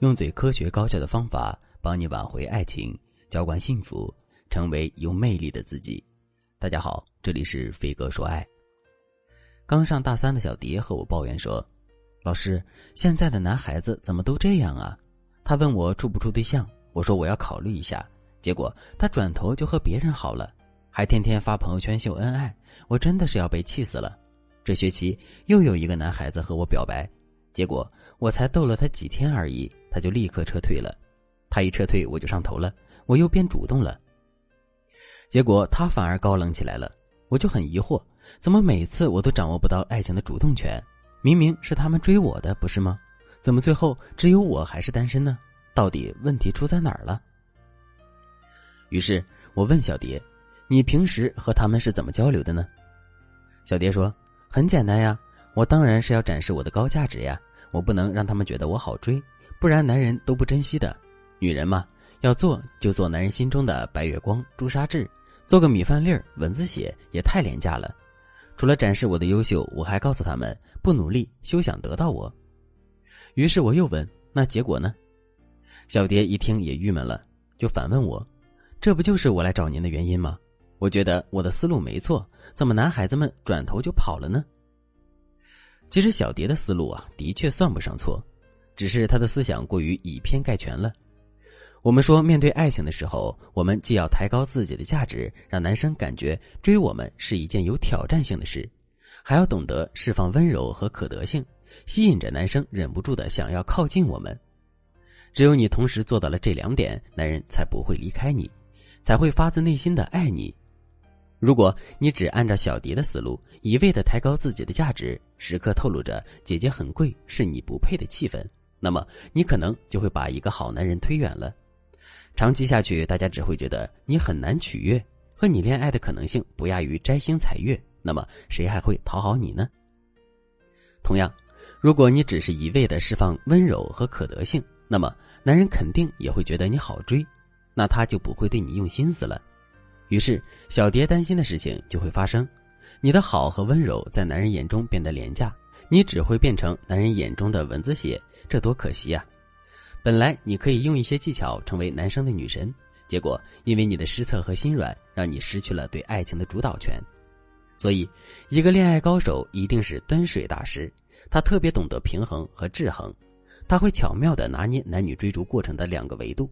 用最科学高效的方法帮你挽回爱情，浇灌幸福，成为有魅力的自己。大家好，这里是飞哥说爱。刚上大三的小蝶和我抱怨说：“老师，现在的男孩子怎么都这样啊？”他问我处不处对象，我说我要考虑一下。结果他转头就和别人好了，还天天发朋友圈秀恩爱，我真的是要被气死了。这学期又有一个男孩子和我表白，结果我才逗了他几天而已。他就立刻撤退了，他一撤退我就上头了，我又变主动了。结果他反而高冷起来了，我就很疑惑，怎么每次我都掌握不到爱情的主动权？明明是他们追我的，不是吗？怎么最后只有我还是单身呢？到底问题出在哪儿了？于是我问小蝶：“你平时和他们是怎么交流的呢？”小蝶说：“很简单呀，我当然是要展示我的高价值呀，我不能让他们觉得我好追。”不然男人都不珍惜的，女人嘛，要做就做男人心中的白月光、朱砂痣，做个米饭粒儿、蚊子血也太廉价了。除了展示我的优秀，我还告诉他们不努力休想得到我。于是我又问：那结果呢？小蝶一听也郁闷了，就反问我：这不就是我来找您的原因吗？我觉得我的思路没错，怎么男孩子们转头就跑了呢？其实小蝶的思路啊，的确算不上错。只是他的思想过于以偏概全了。我们说，面对爱情的时候，我们既要抬高自己的价值，让男生感觉追我们是一件有挑战性的事，还要懂得释放温柔和可得性，吸引着男生忍不住的想要靠近我们。只有你同时做到了这两点，男人才不会离开你，才会发自内心的爱你。如果你只按照小蝶的思路，一味的抬高自己的价值，时刻透露着“姐姐很贵，是你不配”的气氛。那么你可能就会把一个好男人推远了，长期下去，大家只会觉得你很难取悦，和你恋爱的可能性不亚于摘星采月。那么谁还会讨好你呢？同样，如果你只是一味的释放温柔和可得性，那么男人肯定也会觉得你好追，那他就不会对你用心思了。于是，小蝶担心的事情就会发生：你的好和温柔在男人眼中变得廉价，你只会变成男人眼中的蚊子血。这多可惜啊！本来你可以用一些技巧成为男生的女神，结果因为你的失策和心软，让你失去了对爱情的主导权。所以，一个恋爱高手一定是端水大师，他特别懂得平衡和制衡，他会巧妙的拿捏男女追逐过程的两个维度，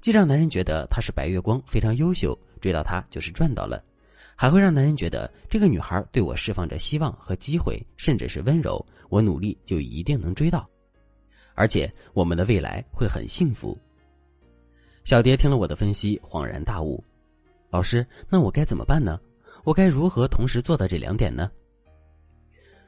既让男人觉得他是白月光，非常优秀，追到他就是赚到了，还会让男人觉得这个女孩对我释放着希望和机会，甚至是温柔，我努力就一定能追到。而且我们的未来会很幸福。小蝶听了我的分析，恍然大悟：“老师，那我该怎么办呢？我该如何同时做到这两点呢？”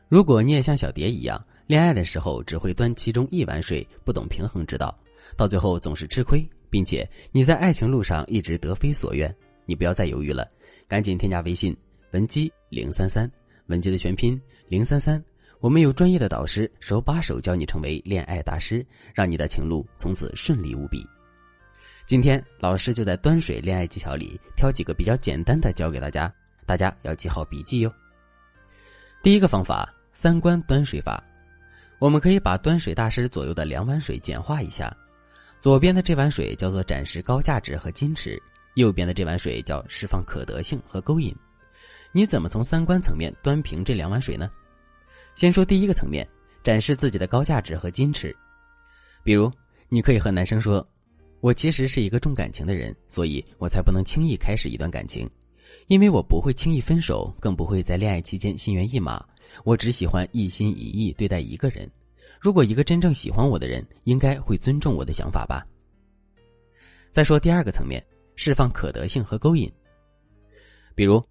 如果你也像小蝶一样，恋爱的时候只会端其中一碗水，不懂平衡之道，到最后总是吃亏，并且你在爱情路上一直得非所愿，你不要再犹豫了，赶紧添加微信文姬零三三，文姬的全拼零三三。我们有专业的导师，手把手教你成为恋爱大师，让你的情路从此顺利无比。今天老师就在端水恋爱技巧里挑几个比较简单的教给大家，大家要记好笔记哟。第一个方法，三观端水法。我们可以把端水大师左右的两碗水简化一下，左边的这碗水叫做展示高价值和矜持，右边的这碗水叫释放可得性和勾引。你怎么从三观层面端平这两碗水呢？先说第一个层面，展示自己的高价值和矜持。比如，你可以和男生说：“我其实是一个重感情的人，所以我才不能轻易开始一段感情，因为我不会轻易分手，更不会在恋爱期间心猿意马。我只喜欢一心一意对待一个人。如果一个真正喜欢我的人，应该会尊重我的想法吧。”再说第二个层面，释放可得性和勾引。比如，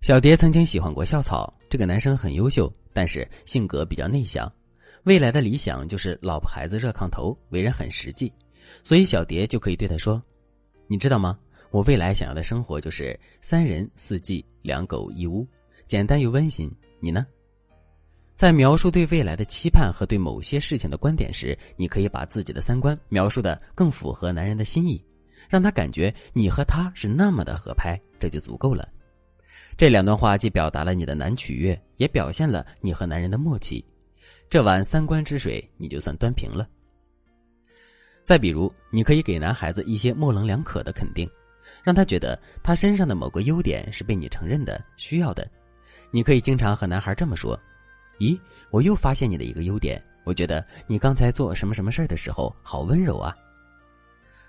小蝶曾经喜欢过校草，这个男生很优秀。但是性格比较内向，未来的理想就是老婆孩子热炕头，为人很实际，所以小蝶就可以对他说：“你知道吗？我未来想要的生活就是三人四季两狗一屋，简单又温馨。你呢？”在描述对未来的期盼和对某些事情的观点时，你可以把自己的三观描述的更符合男人的心意，让他感觉你和他是那么的合拍，这就足够了。这两段话既表达了你的难取悦，也表现了你和男人的默契。这碗三观之水，你就算端平了。再比如，你可以给男孩子一些模棱两可的肯定，让他觉得他身上的某个优点是被你承认的、需要的。你可以经常和男孩这么说：“咦，我又发现你的一个优点，我觉得你刚才做什么什么事儿的时候好温柔啊。”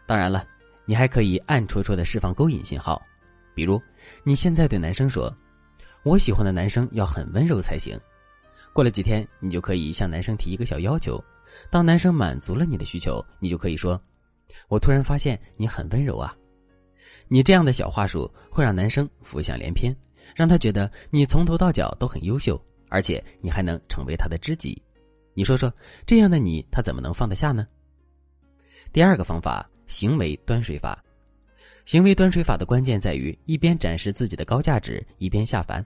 当然了，你还可以暗戳戳的释放勾引信号，比如你现在对男生说：“我喜欢的男生要很温柔才行。”过了几天，你就可以向男生提一个小要求。当男生满足了你的需求，你就可以说：“我突然发现你很温柔啊。”你这样的小话术会让男生浮想联翩，让他觉得你从头到脚都很优秀，而且你还能成为他的知己。你说说，这样的你他怎么能放得下呢？第二个方法，行为端水法。行为端水法的关键在于一边展示自己的高价值，一边下凡。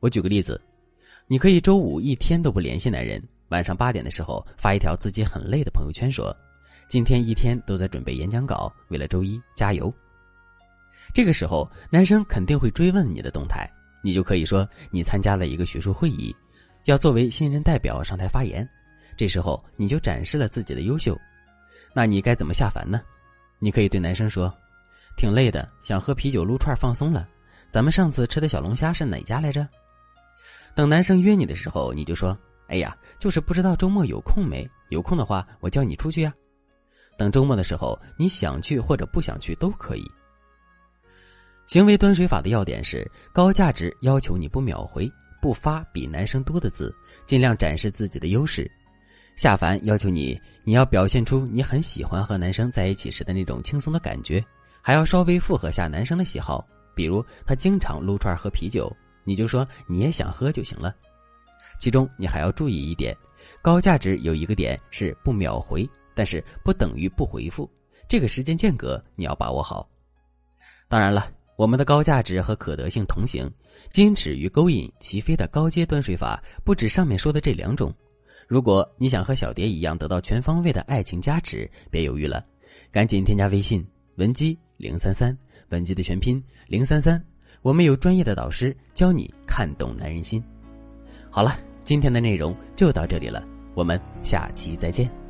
我举个例子，你可以周五一天都不联系男人。晚上八点的时候发一条自己很累的朋友圈，说：“今天一天都在准备演讲稿，为了周一加油。”这个时候，男生肯定会追问你的动态，你就可以说你参加了一个学术会议，要作为新人代表上台发言。这时候你就展示了自己的优秀，那你该怎么下凡呢？你可以对男生说：“挺累的，想喝啤酒撸串放松了。咱们上次吃的小龙虾是哪家来着？”等男生约你的时候，你就说。哎呀，就是不知道周末有空没？有空的话，我叫你出去呀。等周末的时候，你想去或者不想去都可以。行为端水法的要点是：高价值要求你不秒回，不发比男生多的字，尽量展示自己的优势；下凡要求你，你要表现出你很喜欢和男生在一起时的那种轻松的感觉，还要稍微附和下男生的喜好，比如他经常撸串喝啤酒，你就说你也想喝就行了。其中你还要注意一点，高价值有一个点是不秒回，但是不等于不回复，这个时间间隔你要把握好。当然了，我们的高价值和可得性同行，矜持与勾引齐飞的高阶端水法不止上面说的这两种。如果你想和小蝶一样得到全方位的爱情加持，别犹豫了，赶紧添加微信文姬零三三，本集的全拼零三三，我们有专业的导师教你看懂男人心。好了，今天的内容就到这里了，我们下期再见。